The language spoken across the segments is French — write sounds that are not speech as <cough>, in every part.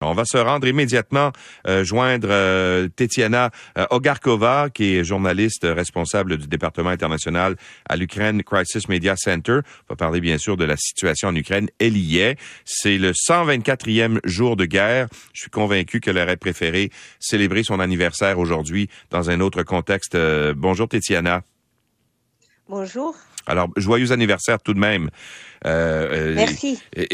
On va se rendre immédiatement euh, joindre euh, Tetiana euh, Ogarkova, qui est journaliste responsable du département international à l'Ukraine Crisis Media Center. On va parler bien sûr de la situation en Ukraine. Elle y est. C'est le 124e jour de guerre. Je suis convaincu qu'elle aurait préféré célébrer son anniversaire aujourd'hui dans un autre contexte. bonjour Tetiana. Bonjour. Alors, joyeux anniversaire tout de même. Euh, euh Merci. <laughs>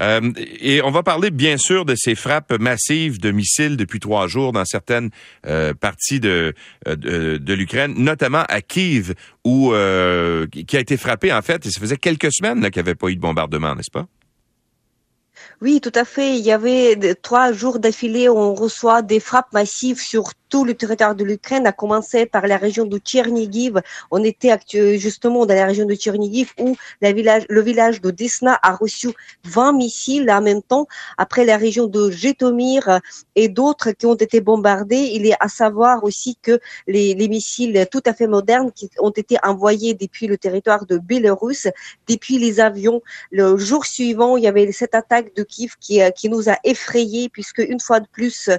Euh, et, on va parler bien sûr de ces frappes massives de missiles depuis trois jours dans certaines euh, parties de, de, de l'Ukraine, notamment à Kiev, où qui a été frappé en fait. Et ça faisait quelques semaines qu'il n'y avait pas eu de bombardement, n'est-ce pas? Oui, tout à fait. Il y avait trois jours d'affilée où on reçoit des frappes massives sur le territoire de l'Ukraine, à commencer par la région de Tchernigiv. On était justement dans la région de Tchernigiv où le village de Desna a reçu 20 missiles en même temps. Après la région de Jetomir et d'autres qui ont été bombardés, il est à savoir aussi que les, les missiles tout à fait modernes qui ont été envoyés depuis le territoire de Bélarus, depuis les avions. Le jour suivant, il y avait cette attaque de Kiev qui, qui nous a effrayés puisque une fois de plus,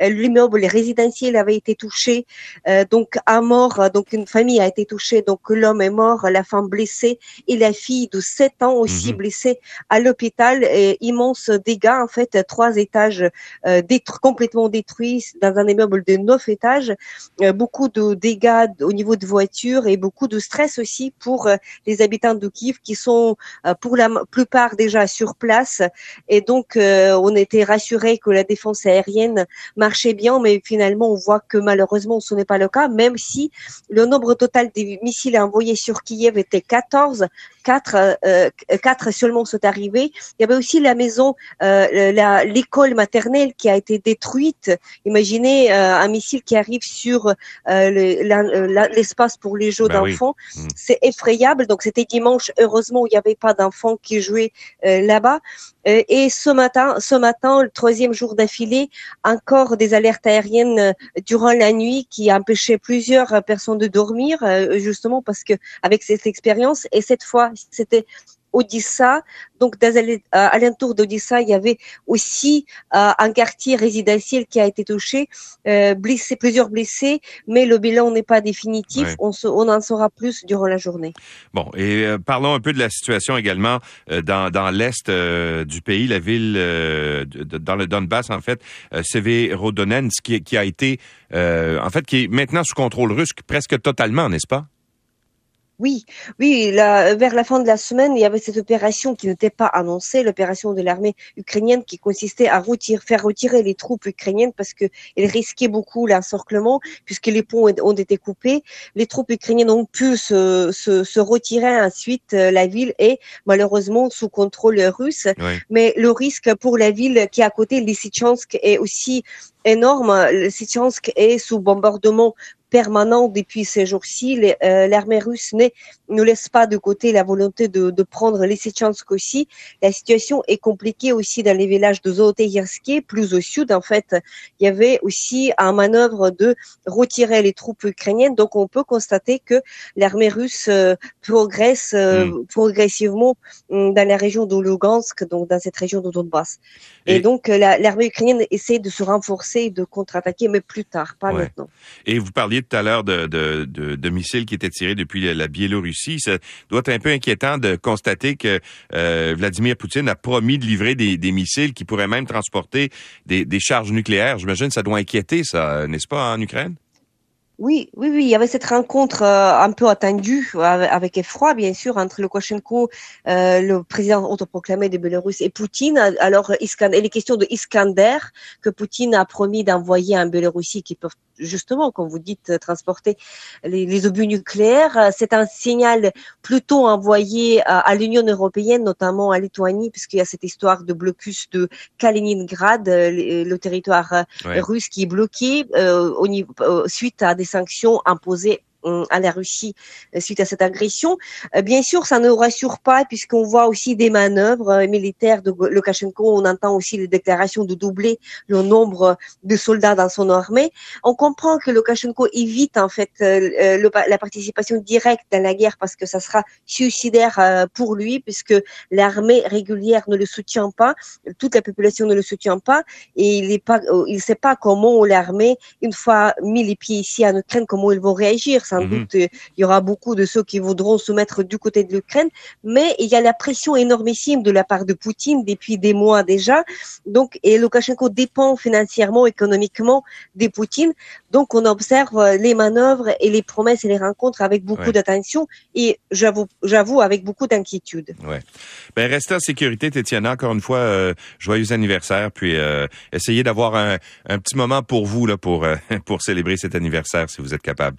l'immeuble résidentiel avait été touché, euh, donc à mort, donc une famille a été touchée, donc l'homme est mort, la femme blessée et la fille de 7 ans aussi mhm. blessée à l'hôpital. Immense dégâts, en fait, trois étages euh, complètement détruits dans un immeuble de neuf étages, euh, beaucoup de dégâts au niveau de voitures et beaucoup de stress aussi pour euh, les habitants de Kiev qui sont pour la plupart déjà sur place et donc on était rassurés que la défense aérienne marchait bien, mais finalement on voit que malheureusement ce n'est pas le cas, même si le nombre total des missiles envoyés sur Kiev était 14, 4, euh, 4 seulement sont arrivés. Il y avait aussi la maison, euh, l'école maternelle qui a été détruite. Imaginez euh, un missile qui arrive sur euh, l'espace pour les jeux ben d'enfants. Mm. C'est effrayable. Donc c'était dimanche. Heureusement, il n'y avait pas d'enfants qui jouaient là-bas. Et ce matin, ce matin, le troisième jour d'affilée, encore des alertes aériennes durant la nuit qui empêchaient plusieurs personnes de dormir, justement parce que avec cette expérience. Et cette fois, c'était Odissa. Donc, dans alentour euh, d'Odissa, il y avait aussi euh, un quartier résidentiel qui a été touché, euh, blessé, plusieurs blessés, mais le bilan n'est pas définitif. On, on, en saura plus durant la journée. Bon, et parlons un peu de la situation également dans, dans l'est du pays, la ville dans le Donbass, en fait, Severodonetsk, qui, qui a été, en fait, qui est maintenant sous contrôle russe presque totalement, n'est-ce pas? Oui, oui, vers la fin de la semaine, il y avait cette opération qui n'était pas annoncée, l'opération de l'armée ukrainienne qui consistait à faire retirer les troupes ukrainiennes parce qu'elles risquaient beaucoup l'encerclement puisque les ponts ont été coupés. Les troupes ukrainiennes ont pu se, se, retirer ensuite, euh, la ville est malheureusement sous contrôle russe. Mais le risque pour la ville qui est à côté, Lysychansk, est aussi énorme. Lysychansk est sous bombardement permanent depuis ces jours-ci. Euh, l'armée russe ne laisse pas de côté la volonté de, de prendre Lysychansk aussi. La situation est compliquée aussi dans les villages de Zoloteyersky, plus au sud. En fait, il y avait aussi un manœuvre de retirer les troupes ukrainiennes. Donc, on peut constater que l'armée russe euh, progresse euh, hmm. progressivement hmm, dans la région de Lugansk, donc dans cette région de Donbass. Et, donc, l'armée ukrainienne essaie de se renforcer, de contre-attaquer, mais plus tard, pas maintenant. Et vous parliez tout à l'heure de, de, de, de, missiles qui étaient tirés depuis la Biélorussie. Ça doit être un peu inquiétant de constater que euh, Vladimir Poutine a promis de livrer des, des missiles qui pourraient même transporter des, des charges nucléaires. J'imagine que ça doit inquiéter, ça, n'est-ce pas, en Ukraine? Oui, oui, oui, il y avait cette rencontre euh, un peu attendue avec effroi, bien sûr, entre Lukashenko, euh, le président autoproclamé de Bélarus, et Poutine. Alors, et les questions de Iskander que Poutine a promis d'envoyer en Bélarussie qui peuvent justement, comme vous dites, transporter les, les obus nucléaires. C'est un signal plutôt envoyé à, l'Union européenne, notamment à Lituanie, puisqu'il y a cette histoire de blocus de Kaliningrad, euh, le, territoire russe qui est bloqué au niveau, suite à des sanctions imposées à la Russie suite à cette agression. Bien sûr, ça ne rassure pas puisqu'on voit aussi des manœuvres militaires de Lukashenko. On entend aussi les déclarations de doubler le nombre de soldats dans son armée. On comprend que Lukashenko évite en fait la participation directe dans la guerre parce que ça sera suicidaire pour lui puisque l'armée régulière ne le soutient pas, toute la population ne le soutient pas et il ne sait pas comment l'armée, une fois mis les pieds ici en Ukraine, comment ils vont réagir. Sans mhm. doute, il y aura beaucoup de ceux qui voudront se mettre du côté de l'Ukraine, mais il y a la pression énormissime de la part de Poutine depuis des mois déjà. Donc, et Lukashenko dépend financièrement, économiquement des Poutine. Donc, on observe les manœuvres et les promesses et les rencontres avec beaucoup d'attention et j'avoue, j'avoue avec beaucoup d'inquiétude. Ouais. Ben, restez en sécurité, Tétiana. Encore une fois, euh, joyeux anniversaire. Puis euh, essayez d'avoir un, un, petit moment pour vous là, pour, euh, <laughs> pour célébrer cet anniversaire si vous êtes capable.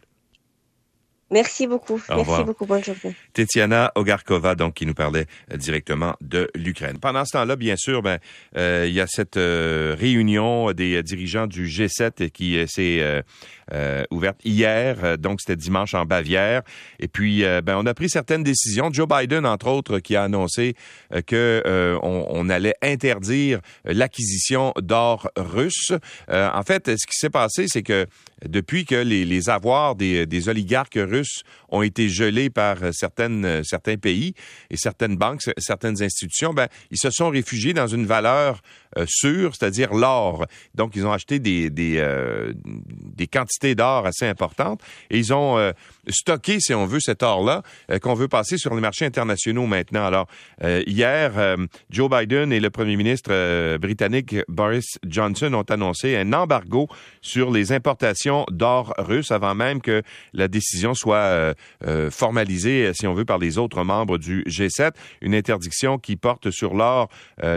Merci beaucoup. Merci beaucoup. Bonne journée. Tetiana Ogarkova, donc, qui nous parlait euh, directement de l'Ukraine. Pendant ce temps-là, bien sûr, ben, euh, il y a cette euh, réunion des dirigeants du G7 qui s'est ouverte hier. donc, c'était dimanche en Bavière. Et puis, ben, on a pris certaines décisions. Joe Biden, entre autres, qui a annoncé que on, on, allait interdire l'acquisition d'or russe. en fait, ce qui s'est passé, c'est que depuis que les, les avoirs des, des, oligarques russes Rus ont été gelés par certaines, certains pays et certaines banques, certaines institutions, ben, ils se sont réfugiés dans une valeur euh, sûre, c'est-à-dire l'or. Donc, ils ont acheté des, des, euh, quantités d'or assez importantes et ils ont euh, stocké, si on veut, cet or-là qu'on veut passer sur les marchés internationaux maintenant. Alors, hier, Joe Biden et le premier ministre britannique Boris Johnson ont annoncé un embargo sur les importations d'or russe avant même que la décision soit formalisée, si on veut, par les autres membres du G7. Une interdiction qui porte sur l'or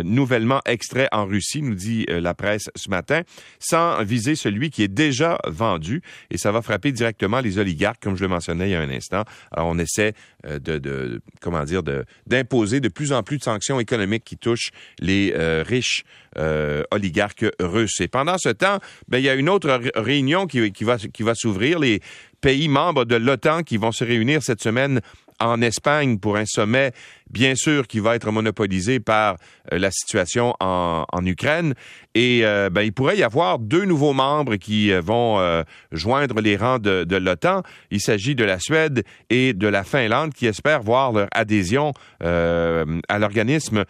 nouvellement extrait en Russie, nous dit euh, la presse ce matin, sans viser celui qui est déjà vendu. Et ça va frapper directement les oligarques, comme je le mentionnais il y a un instant. Alors, on essaie euh, de, comment dire, d'imposer de, plus en plus de sanctions économiques qui touchent les euh, riches oligarques russes. Et pendant ce temps, ben, il y a une autre réunion qui, qui va, qui va s'ouvrir. Les pays membres de l'OTAN qui vont se réunir cette semaine en Espagne pour un sommet, bien sûr, qui va être monopolisé par euh, la situation en, Ukraine. Et euh, ben, il pourrait y avoir deux nouveaux membres qui euh, vont joindre les rangs de, de l'OTAN. Il s'agit de la Suède et de la Finlande qui espèrent voir leur adhésion à l'organisme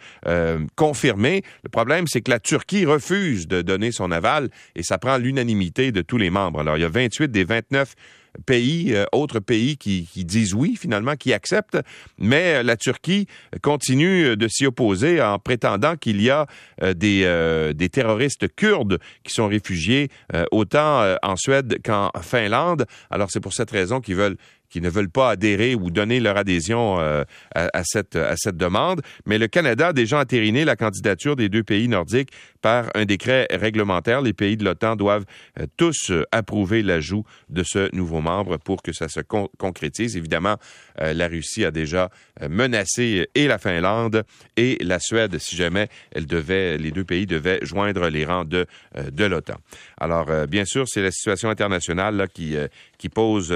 confirmée. Le problème, c'est que la Turquie refuse de donner son aval et ça prend l'unanimité de tous les membres. Alors, il y a 28 des 29 pays, euh, autres pays qui, disent oui finalement, qui acceptent, mais euh, la Turquie continue de s'y opposer en prétendant qu'il y a euh, des, des terroristes kurdes qui sont réfugiés autant en Suède qu'en Finlande. Alors c'est pour cette raison qu'ils veulent qui ne veulent pas adhérer ou donner leur adhésion euh, à, cette, à cette demande. Mais le Canada a déjà entériné la candidature des deux pays nordiques par un décret réglementaire. Les pays de l'OTAN doivent euh, tous euh, approuver l'ajout de ce nouveau membre pour que ça se concrétise. Évidemment, la Russie a déjà menacé et la Finlande et la Suède si jamais elle devait, les deux pays devaient joindre les rangs de, de l'OTAN. Alors, bien sûr, c'est la situation internationale là, qui, qui pose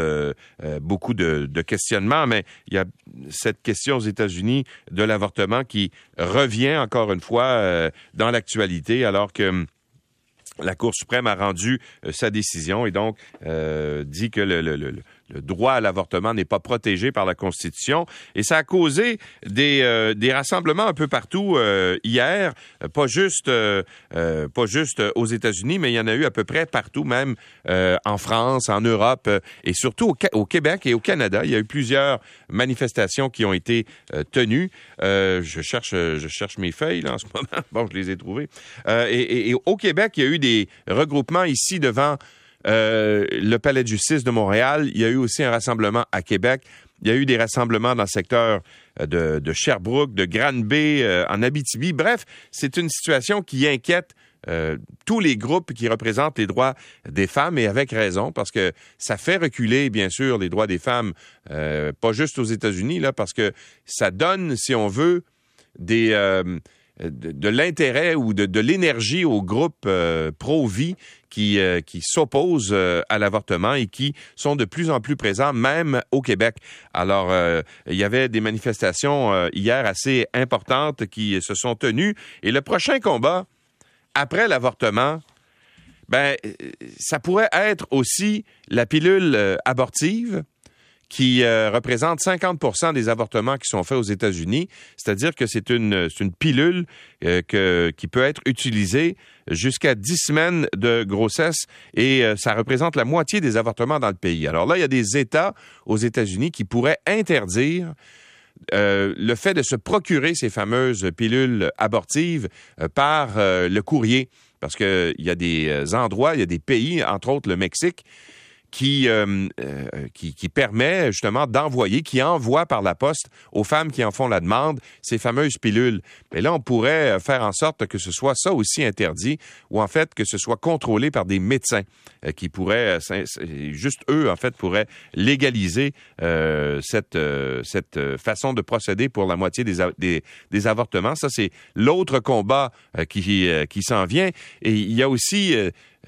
beaucoup beaucoup de, questionnements, mais il y a cette question aux États-Unis de l'avortement qui revient encore une fois euh, dans l'actualité, alors que hum, la Cour suprême a rendu euh, sa décision et donc euh, dit que le droit à l'avortement n'est pas protégé par la Constitution. Et ça a causé des, euh, rassemblements un peu partout euh, hier, pas juste, euh, pas juste aux États-Unis, mais il y en a eu à peu près partout, même en France, en Europe et surtout au, Québec et au Canada. Il y a eu plusieurs manifestations qui ont été tenues. je cherche, mes feuilles en ce moment. <laughs> Bon, je les ai trouvées. Et, au Québec, il y a eu des regroupements ici devant euh, le Palais de justice de Montréal. Il y a eu aussi un rassemblement à Québec. Il y a eu des rassemblements dans le secteur euh, de, Sherbrooke, de Grande-Bay, euh, en Abitibi. Bref, c'est une situation qui inquiète tous les groupes qui représentent les droits des femmes et avec raison parce que ça fait reculer bien sûr les droits des femmes, pas juste aux États-Unis là, parce que ça donne, si on veut, des de, l'intérêt ou de, l'énergie aux groupes pro-vie qui, qui s'opposent à l'avortement et qui sont de plus en plus présents, même au Québec. Alors, il y avait des manifestations hier assez importantes qui se sont tenues. Et le prochain combat, après l'avortement, ben, ça pourrait être aussi la pilule euh, abortive qui euh, représente 50% des avortements qui sont faits aux États-Unis. C'est-à-dire que c'est une, pilule euh, qui peut être utilisée jusqu'à 10 semaines de grossesse et ça représente la moitié des avortements dans le pays. Alors là, il y a des États aux États-Unis qui pourraient interdire le fait de se procurer ces fameuses pilules abortives par le courrier parce qu'il y a des euh, endroits, il y a des pays, entre autres le Mexique, euh, euh, qui, qui, permet justement d'envoyer, qui envoie par la poste aux femmes qui en font la demande ces fameuses pilules. Mais là, on pourrait faire en sorte que ce soit ça aussi interdit, ou en fait que ce soit contrôlé par des médecins qui pourraient, juste eux, en fait, pourraient légaliser cette, cette façon de procéder pour la moitié des, des, avortements. Ça, c'est l'autre combat qui, qui s'en vient. Et il y a aussi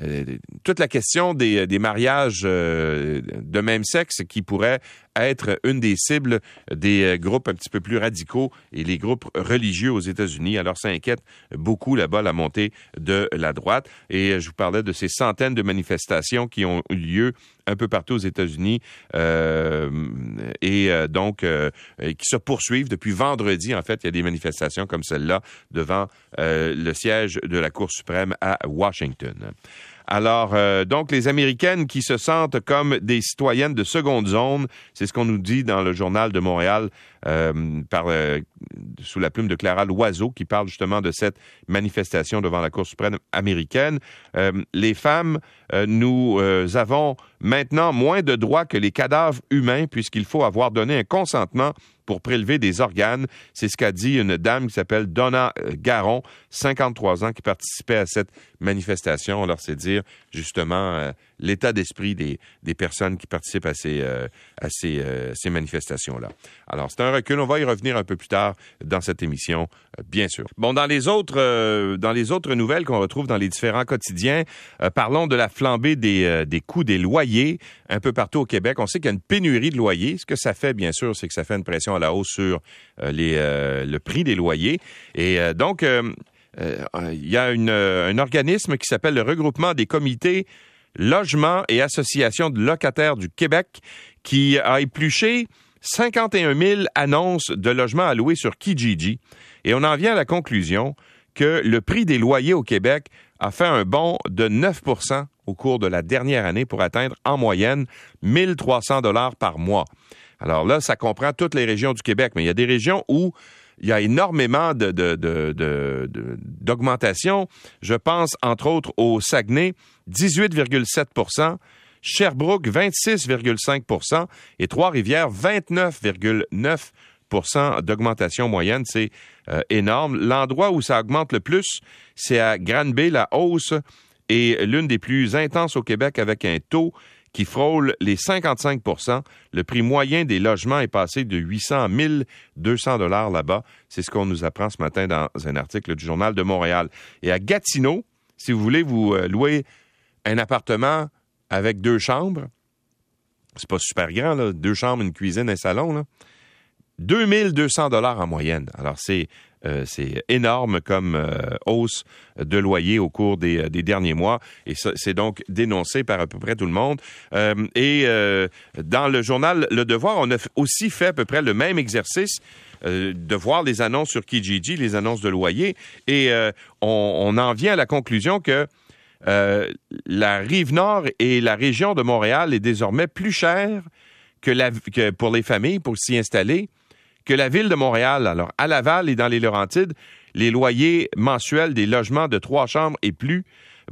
euh, toute la question des, des mariages euh, de même sexe qui pourrait être une des cibles des euh, groupes un petit peu plus radicaux et les groupes religieux aux États-Unis. Alors, ça inquiète beaucoup là-bas la montée de la droite. Et je vous parlais de ces centaines de manifestations qui ont eu lieu un peu partout aux États-Unis euh, et donc qui se poursuivent depuis vendredi. En fait, il y a des manifestations comme celle-là devant le siège de la Cour suprême à Washington. Alors, euh, donc, les Américaines qui se sentent comme des citoyennes de seconde zone, c'est ce qu'on nous dit dans le journal de Montréal euh, par, euh, sous la plume de Clara Loiseau, qui parle justement de cette manifestation devant la Cour suprême américaine. les femmes, nous avons maintenant moins de droits que les cadavres humains, puisqu'il faut avoir donné un consentement pour prélever des organes. C'est ce qu'a dit une dame qui s'appelle Donna euh, Garon, 53 ans, qui participait à cette manifestation. Alors, c'est dire justement euh, l'état d'esprit des, des, personnes qui participent à ces, euh, à ces, ces manifestations-là. Alors, c'est un recul. On va y revenir un peu plus tard dans cette émission, bien sûr. Bon, dans les autres, dans les autres nouvelles qu'on retrouve dans les différents quotidiens, parlons de la flambée des, des coûts des loyers un peu partout au Québec. On sait qu'il y a une pénurie de loyers. Ce que ça fait, bien sûr, c'est que ça fait une pression à la hausse sur euh, euh, le prix des loyers. Et euh, donc, il y a un organisme qui s'appelle le regroupement des comités logements et associations de locataires du Québec qui a épluché 51 000 annonces de logements à louer sur Kijiji. Et on en vient à la conclusion que le prix des loyers au Québec a fait un bond de 9% au cours de la dernière année pour atteindre en moyenne 1300 dollars par mois. Alors là, ça comprend toutes les régions du Québec, mais il y a des régions où il y a énormément d'augmentation. Je pense entre autres au Saguenay, 18,7% Sherbrooke, 26,5% et Trois-Rivières, 29,9% d'augmentation moyenne. C'est euh, énorme. L'endroit où ça augmente le plus, c'est à Granby. La hausse est l'une des plus intenses au Québec avec un taux qui frôle les 55% Le prix moyen des logements est passé de 800 à 1200 dollars là-bas. C'est ce qu'on nous apprend ce matin dans un article du Journal de Montréal. Et à Gatineau, si vous voulez vous euh, louer un appartement avec deux chambres, c'est pas super grand, là, deux chambres, une cuisine, un salon, là. 2200 dollars en moyenne. Alors c'est euh, énorme comme euh, hausse de loyer au cours des, euh, des derniers mois et c'est donc dénoncé par à peu près tout le monde. et dans le journal Le Devoir, on a aussi fait à peu près le même exercice de voir les annonces sur Kijiji, les annonces de loyer, et on, en vient à la conclusion que la rive nord et la région de Montréal est désormais plus chère que pour les familles pour s'y installer que la ville de Montréal. Alors, à Laval et dans les Laurentides, les loyers mensuels des logements de trois chambres et plus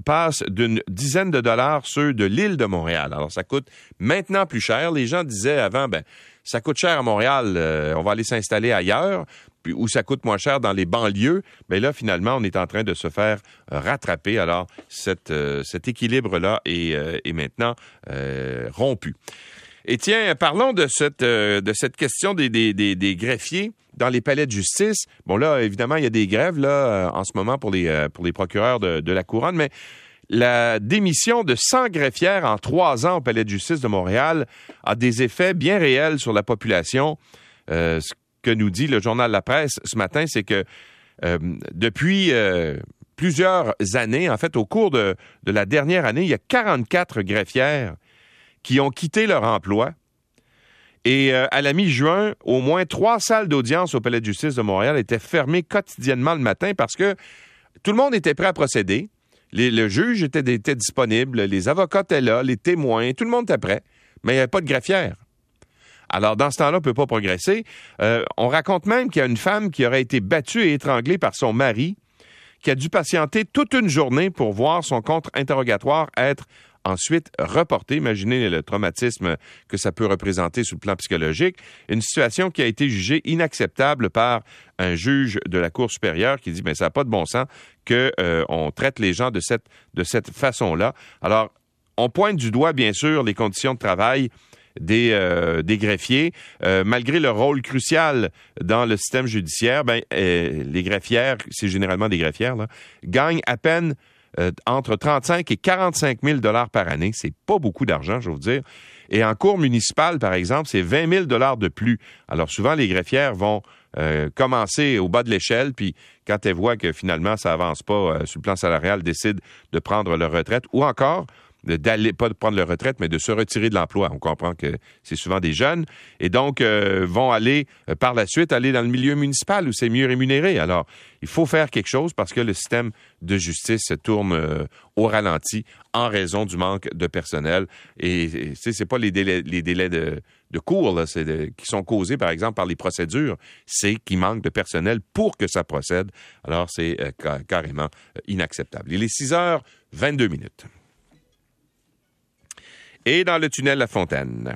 passent d'une dizaine de dollars ceux de l'île de Montréal. Alors, ça coûte maintenant plus cher. Les gens disaient avant, ben, ça coûte cher à Montréal, euh, on va aller s'installer ailleurs, puis où ça coûte moins cher dans les banlieues. Mais là, finalement, on est en train de se faire rattraper. Alors, euh, cet équilibre-là est, euh, maintenant rompu. Et tiens, parlons de cette, euh, question des, greffiers dans les palais de justice. Bon, là, évidemment, il y a des grèves là euh, en ce moment pour les, euh, procureurs de, la couronne, mais la démission de 100 greffières en trois ans au palais de justice de Montréal a des effets bien réels sur la population. Euh, que nous dit le journal La Presse ce matin, c'est que euh, depuis euh, plusieurs années, en fait, au cours de, la dernière année, il y a 44 greffières qui ont quitté leur emploi et euh, à la mi-juin, au moins trois salles d'audience au Palais de justice de Montréal étaient fermées quotidiennement le matin parce que tout le monde était prêt à procéder. Les, le juge était, était, disponible, les avocats étaient là, les témoins, tout le monde était prêt, mais il n'y avait pas de greffière. Alors, dans ce temps-là, on ne peut pas progresser. Euh, on raconte même qu'il y a une femme qui aurait été battue et étranglée par son mari, qui a dû patienter toute une journée pour voir son contre-interrogatoire être ensuite reporté. Imaginez le traumatisme que ça peut représenter sur le plan psychologique. Une situation qui a été jugée inacceptable par un juge de la Cour supérieure qui dit, mais ça n'a pas de bon sens qu'on euh, traite les gens de cette, de cette façon-là. Alors, on pointe du doigt, bien sûr, les conditions de travail des, euh, des greffiers. Euh, malgré leur rôle crucial dans le système judiciaire, ben, euh, les greffières, c'est généralement des greffières, gagnent à peine entre 35 et 45 000 dollars par année. C'est pas beaucoup d'argent, je vous dire. Et en cours municipal, par exemple, c'est 20 000 dollars de plus. Alors souvent, les greffières vont commencer au bas de l'échelle, puis quand elles voient que finalement ça avance pas euh, sur le plan salarial, décident de prendre leur retraite, ou encore d'aller pas de prendre leur retraite, mais de se retirer de l'emploi. On comprend que c'est souvent des jeunes et donc euh, vont aller euh, par la suite aller dans le milieu municipal où c'est mieux rémunéré. Alors, il faut faire quelque chose parce que le système de justice se tourne euh, au ralenti en raison du manque de personnel. Et, et c'est pas les délais, les délais de, de cours là, de, qui sont causés, par exemple, par les procédures, c'est qu'il manque de personnel pour que ça procède. Alors, c'est euh, carrément inacceptable. Il est 6 heures 22 minutes et dans le tunnel La Fontaine.